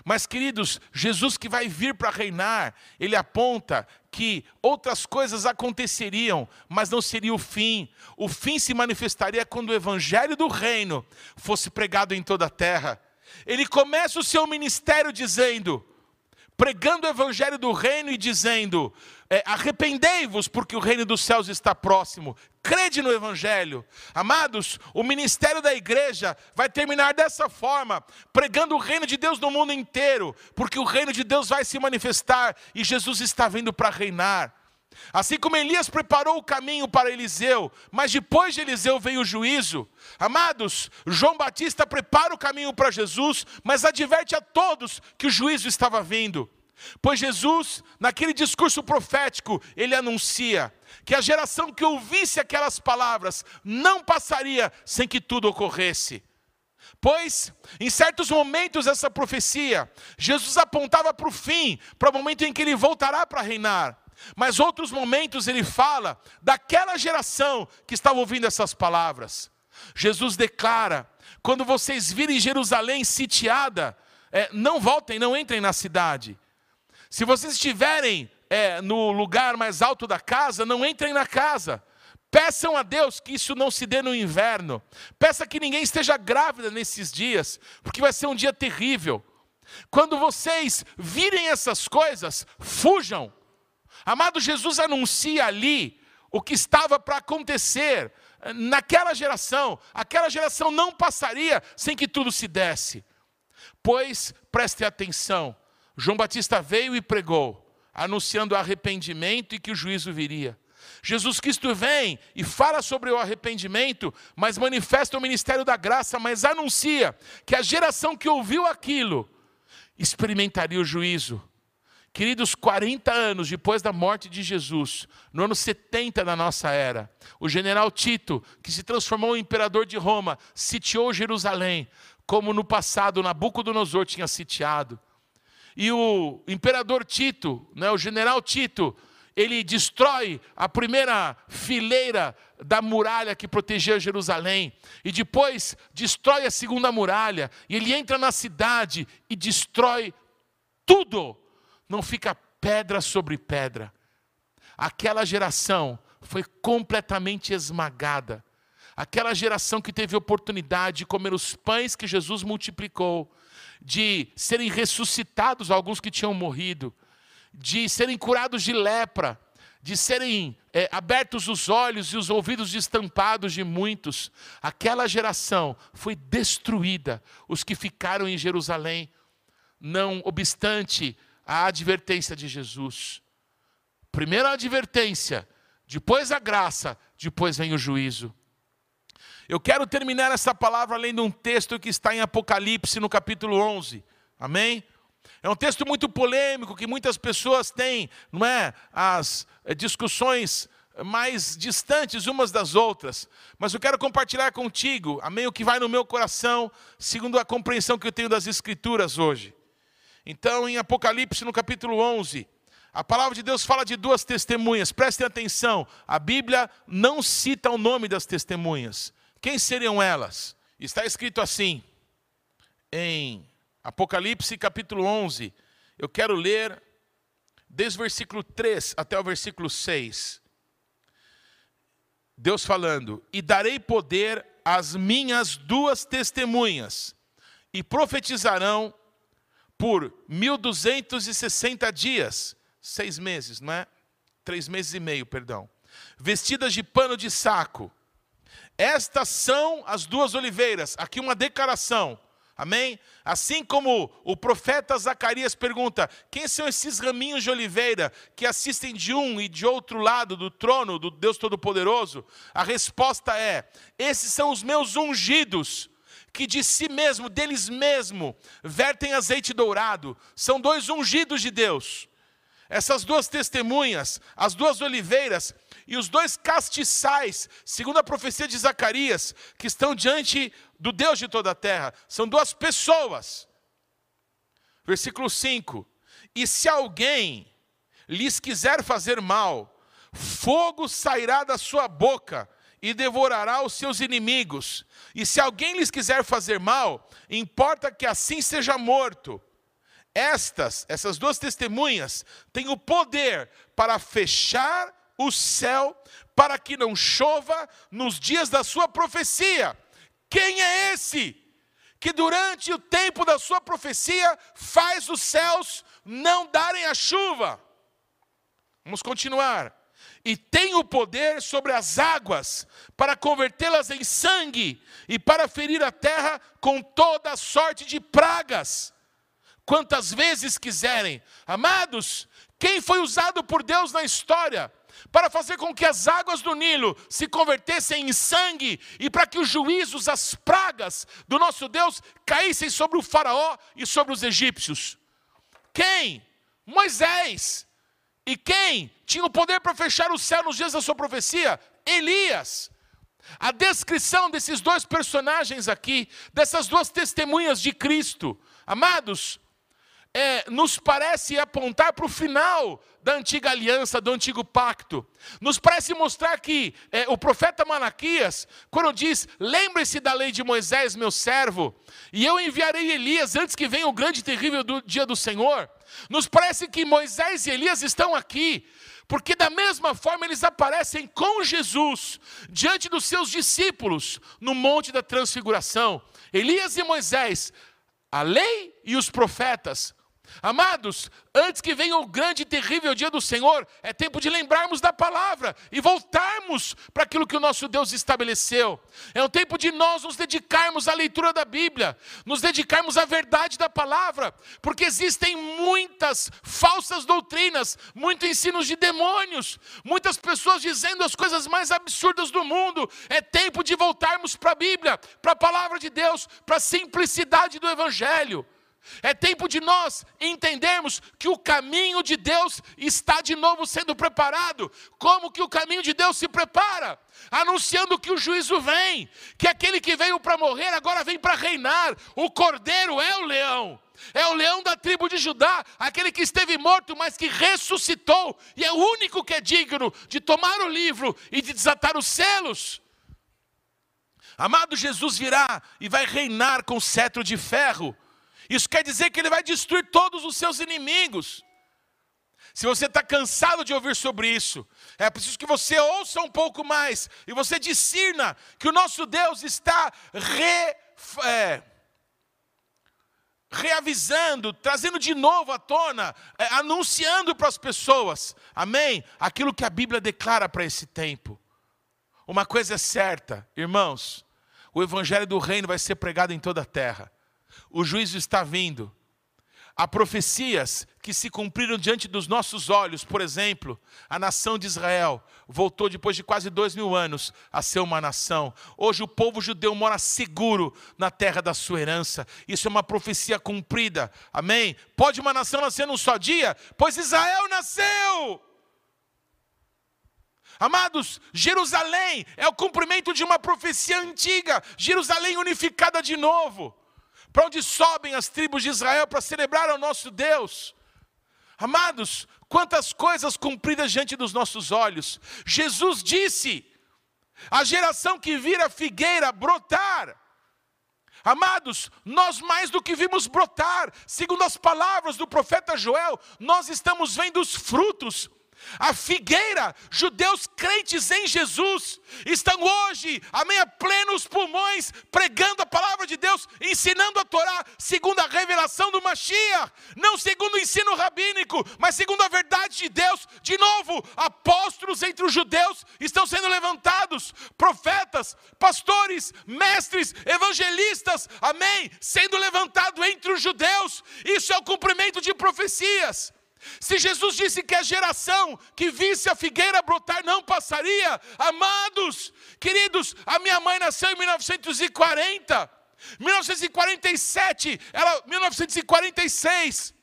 [SPEAKER 1] mas, queridos, Jesus que vai vir para reinar, ele aponta que outras coisas aconteceriam, mas não seria o fim. O fim se manifestaria quando o evangelho do reino fosse pregado em toda a terra. Ele começa o seu ministério dizendo: pregando o evangelho do reino e dizendo: é, arrependei-vos, porque o reino dos céus está próximo. Crede no evangelho. Amados, o ministério da igreja vai terminar dessa forma, pregando o reino de Deus no mundo inteiro, porque o reino de Deus vai se manifestar e Jesus está vindo para reinar. Assim como Elias preparou o caminho para Eliseu, mas depois de Eliseu veio o juízo. Amados, João Batista prepara o caminho para Jesus, mas adverte a todos que o juízo estava vindo. Pois Jesus, naquele discurso profético, ele anuncia que a geração que ouvisse aquelas palavras não passaria sem que tudo ocorresse. Pois, em certos momentos dessa profecia, Jesus apontava para o fim, para o momento em que ele voltará para reinar. Mas outros momentos ele fala daquela geração que estava ouvindo essas palavras. Jesus declara: quando vocês virem Jerusalém sitiada, é, não voltem, não entrem na cidade. Se vocês estiverem é, no lugar mais alto da casa, não entrem na casa. Peçam a Deus que isso não se dê no inverno. Peça que ninguém esteja grávida nesses dias, porque vai ser um dia terrível. Quando vocês virem essas coisas, fujam. Amado Jesus anuncia ali o que estava para acontecer naquela geração. Aquela geração não passaria sem que tudo se desse. Pois, preste atenção, João Batista veio e pregou, anunciando arrependimento e que o juízo viria. Jesus Cristo vem e fala sobre o arrependimento, mas manifesta o ministério da graça, mas anuncia que a geração que ouviu aquilo experimentaria o juízo. Queridos, 40 anos depois da morte de Jesus, no ano 70 da nossa era, o general Tito, que se transformou em imperador de Roma, sitiou Jerusalém, como no passado Nabucodonosor tinha sitiado. E o imperador Tito, né, o general Tito, ele destrói a primeira fileira da muralha que protegia Jerusalém, e depois destrói a segunda muralha, e ele entra na cidade e destrói tudo não fica pedra sobre pedra. Aquela geração foi completamente esmagada. Aquela geração que teve oportunidade de comer os pães que Jesus multiplicou, de serem ressuscitados alguns que tinham morrido, de serem curados de lepra, de serem é, abertos os olhos e os ouvidos estampados de muitos. Aquela geração foi destruída. Os que ficaram em Jerusalém, não obstante a advertência de Jesus. Primeiro a advertência, depois a graça, depois vem o juízo. Eu quero terminar essa palavra lendo um texto que está em Apocalipse, no capítulo 11. Amém? É um texto muito polêmico que muitas pessoas têm, não é? As eh, discussões mais distantes umas das outras, mas eu quero compartilhar contigo, amém, o que vai no meu coração, segundo a compreensão que eu tenho das escrituras hoje. Então, em Apocalipse, no capítulo 11, a palavra de Deus fala de duas testemunhas. Prestem atenção, a Bíblia não cita o nome das testemunhas. Quem seriam elas? Está escrito assim, em Apocalipse, capítulo 11. Eu quero ler desde o versículo 3 até o versículo 6. Deus falando: E darei poder às minhas duas testemunhas, e profetizarão por 1260 dias, seis meses, não é? Três meses e meio, perdão. Vestidas de pano de saco. Estas são as duas oliveiras. Aqui uma declaração. Amém? Assim como o profeta Zacarias pergunta: quem são esses raminhos de oliveira que assistem de um e de outro lado do trono do Deus Todo-Poderoso? A resposta é: esses são os meus ungidos que de si mesmo, deles mesmo, vertem azeite dourado. São dois ungidos de Deus. Essas duas testemunhas, as duas oliveiras e os dois castiçais, segundo a profecia de Zacarias, que estão diante do Deus de toda a terra, são duas pessoas. Versículo 5: E se alguém lhes quiser fazer mal, fogo sairá da sua boca e devorará os seus inimigos. E se alguém lhes quiser fazer mal, importa que assim seja morto. Estas, essas duas testemunhas, têm o poder para fechar o céu para que não chova nos dias da sua profecia. Quem é esse que durante o tempo da sua profecia faz os céus não darem a chuva? Vamos continuar e tem o poder sobre as águas para convertê-las em sangue e para ferir a terra com toda sorte de pragas, quantas vezes quiserem. Amados, quem foi usado por Deus na história para fazer com que as águas do Nilo se convertessem em sangue e para que os juízos, as pragas do nosso Deus caíssem sobre o Faraó e sobre os egípcios. Quem? Moisés. E quem tinha o poder para fechar o céu nos dias da sua profecia? Elias. A descrição desses dois personagens aqui, dessas duas testemunhas de Cristo, amados, é, nos parece apontar para o final da antiga aliança, do antigo pacto. Nos parece mostrar que é, o profeta Malaquias, quando diz: Lembre-se da lei de Moisés, meu servo, e eu enviarei Elias antes que venha o grande e terrível do dia do Senhor. Nos parece que Moisés e Elias estão aqui, porque da mesma forma eles aparecem com Jesus diante dos seus discípulos no Monte da Transfiguração. Elias e Moisés, a lei e os profetas, Amados, antes que venha o grande e terrível dia do Senhor, é tempo de lembrarmos da palavra e voltarmos para aquilo que o nosso Deus estabeleceu. É o tempo de nós nos dedicarmos à leitura da Bíblia, nos dedicarmos à verdade da palavra, porque existem muitas falsas doutrinas, muitos ensinos de demônios, muitas pessoas dizendo as coisas mais absurdas do mundo. É tempo de voltarmos para a Bíblia, para a palavra de Deus, para a simplicidade do Evangelho. É tempo de nós entendermos que o caminho de Deus está de novo sendo preparado. Como que o caminho de Deus se prepara? Anunciando que o juízo vem, que aquele que veio para morrer agora vem para reinar. O cordeiro é o leão. É o leão da tribo de Judá, aquele que esteve morto, mas que ressuscitou, e é o único que é digno de tomar o livro e de desatar os selos. Amado Jesus virá e vai reinar com cetro de ferro. Isso quer dizer que ele vai destruir todos os seus inimigos. Se você está cansado de ouvir sobre isso, é preciso que você ouça um pouco mais e você discirna que o nosso Deus está re, é, reavisando, trazendo de novo à tona, é, anunciando para as pessoas, amém? Aquilo que a Bíblia declara para esse tempo. Uma coisa é certa, irmãos, o Evangelho do Reino vai ser pregado em toda a terra o juízo está vindo. Há profecias que se cumpriram diante dos nossos olhos. Por exemplo, a nação de Israel voltou depois de quase dois mil anos a ser uma nação. Hoje o povo judeu mora seguro na terra da sua herança. Isso é uma profecia cumprida. Amém? Pode uma nação nascer num só dia? Pois Israel nasceu. Amados, Jerusalém é o cumprimento de uma profecia antiga. Jerusalém unificada de novo para onde sobem as tribos de Israel para celebrar ao nosso Deus. Amados, quantas coisas cumpridas diante dos nossos olhos. Jesus disse: a geração que vira figueira brotar. Amados, nós mais do que vimos brotar, segundo as palavras do profeta Joel, nós estamos vendo os frutos a figueira, judeus crentes em Jesus, estão hoje, amém, a plenos pulmões, pregando a palavra de Deus, ensinando a Torá, segundo a revelação do Mashiach, não segundo o ensino rabínico, mas segundo a verdade de Deus. De novo, apóstolos entre os judeus estão sendo levantados, profetas, pastores, mestres, evangelistas, amém, sendo levantado entre os judeus. Isso é o cumprimento de profecias. Se Jesus disse que a geração que visse a figueira brotar não passaria, amados, queridos, a minha mãe nasceu em 1940, 1947, ela, 1946,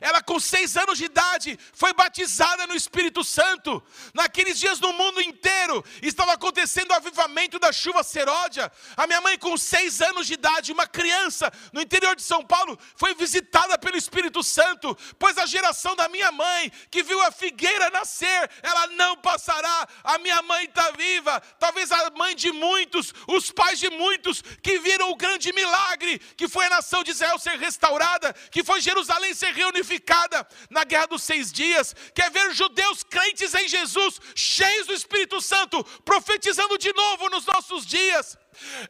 [SPEAKER 1] ela, com seis anos de idade, foi batizada no Espírito Santo. Naqueles dias, no mundo inteiro, estava acontecendo o avivamento da chuva seródia. A minha mãe, com seis anos de idade, uma criança no interior de São Paulo, foi visitada pelo Espírito Santo. Pois a geração da minha mãe, que viu a figueira nascer, ela não passará. A minha mãe está viva. Talvez a mãe de muitos, os pais de muitos, que viram o grande milagre, que foi a nação de Israel ser restaurada, que foi Jerusalém ser reunificada na guerra dos seis dias, quer ver judeus crentes em Jesus, cheios do Espírito Santo, profetizando de novo nos nossos dias.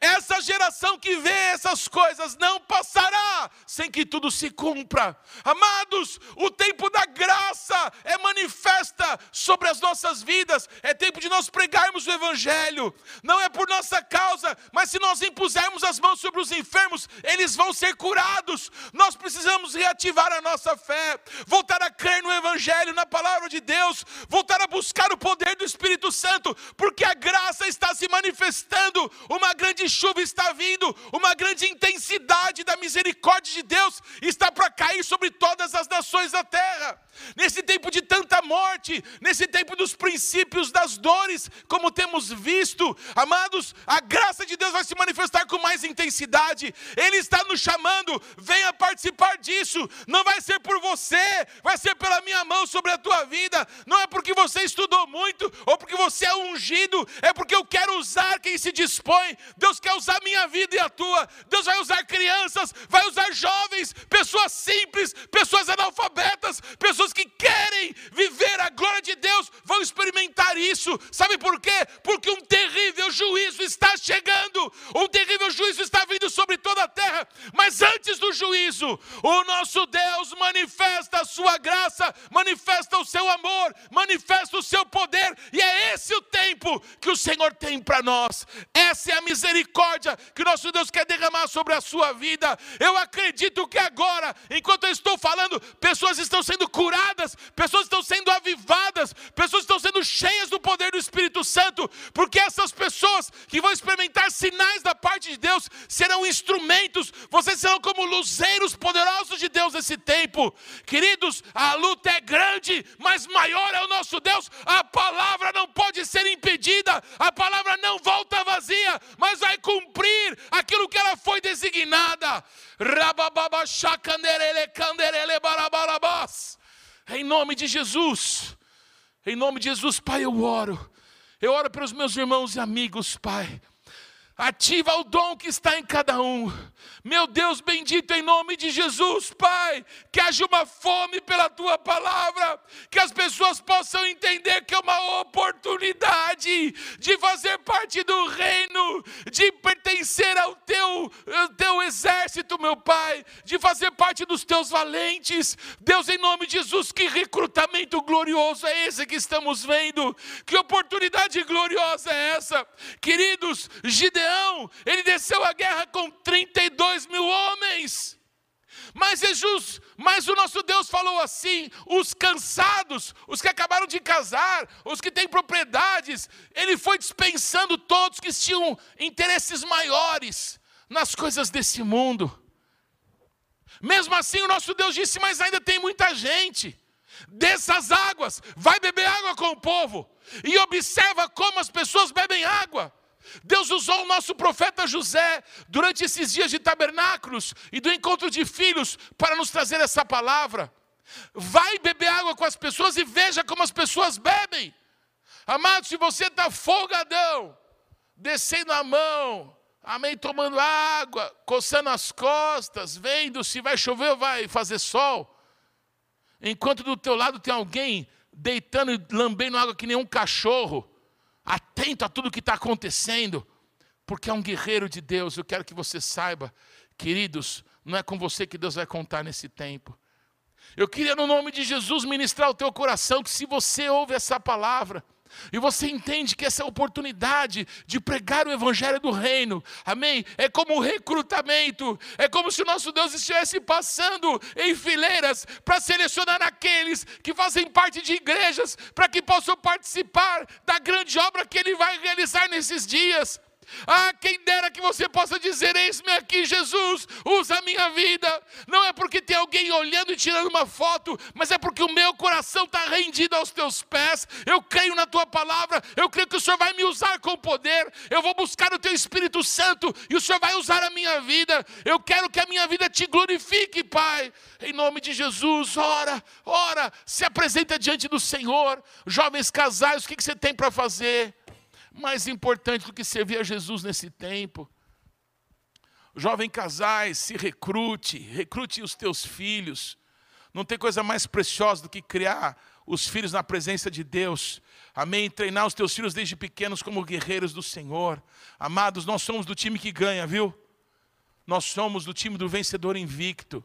[SPEAKER 1] Essa geração que vê essas coisas não passará sem que tudo se cumpra. Amados, o tempo da graça é manifesta sobre as nossas vidas. É tempo de nós pregarmos o Evangelho. Não é por nossa causa, mas se nós impusermos as mãos sobre os enfermos, eles vão ser curados. Nós precisamos reativar a nossa fé, voltar a crer no Evangelho na palavra de Deus, voltar a buscar o poder do Espírito Santo, porque a graça está se manifestando, uma grande chuva está vindo, uma grande intensidade da misericórdia de Deus está para cair sobre todas as nações da terra. Nesse tempo de tanta morte, nesse tempo dos princípios das dores, como temos visto, amados, a graça de Deus vai se manifestar com mais intensidade. Ele está nos chamando, venha participar disso. Não vai ser por você, vai ser pela minha mão sobre a tua vida. Não é porque você estudou muito ou porque você é ungido, é porque eu quero usar quem se dispõe. Deus quer usar minha vida e a tua. Deus vai usar crianças, vai usar jovens, pessoas simples, pessoas analfabetas, pessoas que querem viver a glória de Deus vão experimentar isso. Sabe por quê? Porque um terrível juízo está chegando, um terrível juízo está vindo sobre toda a terra. Mas antes do juízo, o nosso Deus manifesta a sua graça, manifesta o seu amor, manifesta o seu poder, e é esse o tempo que o Senhor tem para nós. Essa é a misericórdia que o nosso Deus quer derramar sobre a sua vida. Eu acredito que agora, enquanto eu estou falando, pessoas estão sendo curadas pessoas estão sendo avivadas, pessoas estão sendo cheias do poder do Espírito Santo, porque essas pessoas que vão experimentar sinais da parte de Deus serão instrumentos, vocês serão como luzeiros poderosos de Deus nesse tempo. Queridos, a luta é grande, mas maior é o nosso Deus. A palavra não pode ser impedida, a palavra não volta vazia, mas vai cumprir aquilo que ela foi designada. Em nome de Jesus, em nome de Jesus, Pai, eu oro. Eu oro pelos meus irmãos e amigos, Pai. Ativa o dom que está em cada um. Meu Deus bendito, em nome de Jesus, Pai, que haja uma fome pela tua palavra, que as pessoas possam entender que é uma oportunidade de fazer parte do reino, de pertencer ao teu, ao teu exército, meu Pai, de fazer parte dos teus valentes. Deus, em nome de Jesus, que recrutamento glorioso é esse que estamos vendo, que oportunidade gloriosa é essa, queridos, Gideão Ele desceu à guerra com 32 mil homens. Mas Jesus, mas o nosso Deus falou assim: os cansados, os que acabaram de casar, os que têm propriedades, ele foi dispensando todos que tinham interesses maiores nas coisas desse mundo. Mesmo assim, o nosso Deus disse: Mas ainda tem muita gente. Dessas águas, vai beber água com o povo. E observa como as pessoas bebem água. Deus usou o nosso profeta José durante esses dias de tabernáculos e do encontro de filhos para nos trazer essa palavra. Vai beber água com as pessoas e veja como as pessoas bebem. Amado, se você está folgadão, descendo a mão, amém, tomando água, coçando as costas, vendo se vai chover ou vai fazer sol, enquanto do teu lado tem alguém deitando e lambendo água que nem um cachorro, atento a tudo que está acontecendo, porque é um guerreiro de Deus. Eu quero que você saiba, queridos, não é com você que Deus vai contar nesse tempo. Eu queria, no nome de Jesus, ministrar o teu coração que se você ouve essa palavra, e você entende que essa oportunidade de pregar o evangelho do reino, amém? É como um recrutamento, é como se o nosso Deus estivesse passando em fileiras para selecionar aqueles que fazem parte de igrejas, para que possam participar da grande obra que ele vai realizar nesses dias. Ah, quem dera que você possa dizer: Eis-me aqui, Jesus, usa a minha vida. Não é porque tem alguém olhando e tirando uma foto, mas é porque o meu coração está rendido aos teus pés. Eu creio na tua palavra, eu creio que o Senhor vai me usar com poder. Eu vou buscar o teu Espírito Santo e o Senhor vai usar a minha vida. Eu quero que a minha vida te glorifique, Pai. Em nome de Jesus, ora, ora, se apresenta diante do Senhor. Jovens casais, o que você tem para fazer? Mais importante do que servir a Jesus nesse tempo. Jovem casais, se recrute, recrute os teus filhos. Não tem coisa mais preciosa do que criar os filhos na presença de Deus. Amém. Treinar os teus filhos desde pequenos como guerreiros do Senhor. Amados, nós somos do time que ganha, viu? Nós somos do time do vencedor invicto.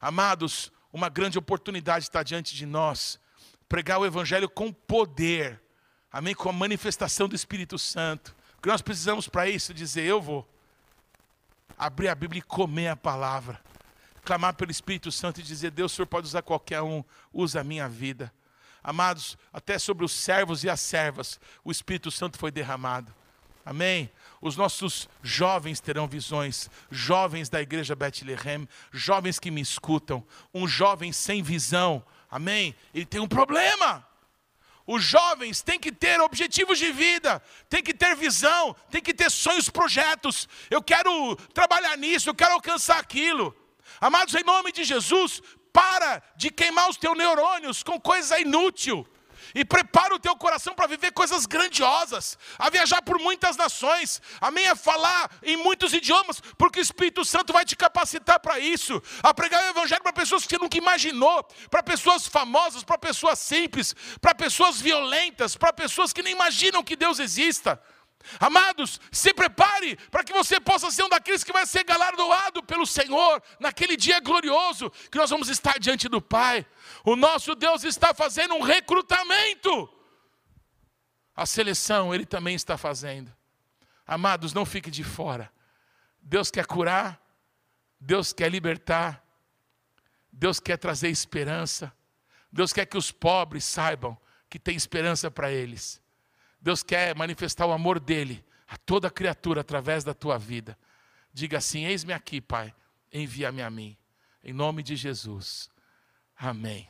[SPEAKER 1] Amados, uma grande oportunidade está diante de nós. Pregar o Evangelho com poder Amém? Com a manifestação do Espírito Santo. O que nós precisamos para isso? Dizer, eu vou abrir a Bíblia e comer a palavra. clamar pelo Espírito Santo e dizer: Deus, o Senhor pode usar qualquer um, usa a minha vida. Amados, até sobre os servos e as servas, o Espírito Santo foi derramado. Amém? Os nossos jovens terão visões, jovens da igreja Bethlehem, jovens que me escutam. Um jovem sem visão, amém? Ele tem um problema. Os jovens têm que ter objetivos de vida, têm que ter visão, têm que ter sonhos, projetos. Eu quero trabalhar nisso, eu quero alcançar aquilo. Amados, em nome de Jesus, para de queimar os teus neurônios com coisa inútil. E prepara o teu coração para viver coisas grandiosas, a viajar por muitas nações, amém? A falar em muitos idiomas, porque o Espírito Santo vai te capacitar para isso, a pregar o Evangelho para pessoas que você nunca imaginou, para pessoas famosas, para pessoas simples, para pessoas violentas, para pessoas que nem imaginam que Deus exista. Amados, se prepare para que você possa ser um daqueles que vai ser galardoado pelo Senhor naquele dia glorioso que nós vamos estar diante do Pai. O nosso Deus está fazendo um recrutamento. A seleção Ele também está fazendo. Amados, não fique de fora. Deus quer curar, Deus quer libertar, Deus quer trazer esperança, Deus quer que os pobres saibam que tem esperança para eles. Deus quer manifestar o amor dele a toda criatura através da tua vida. Diga assim: Eis-me aqui, Pai, envia-me a mim. Em nome de Jesus. Amém.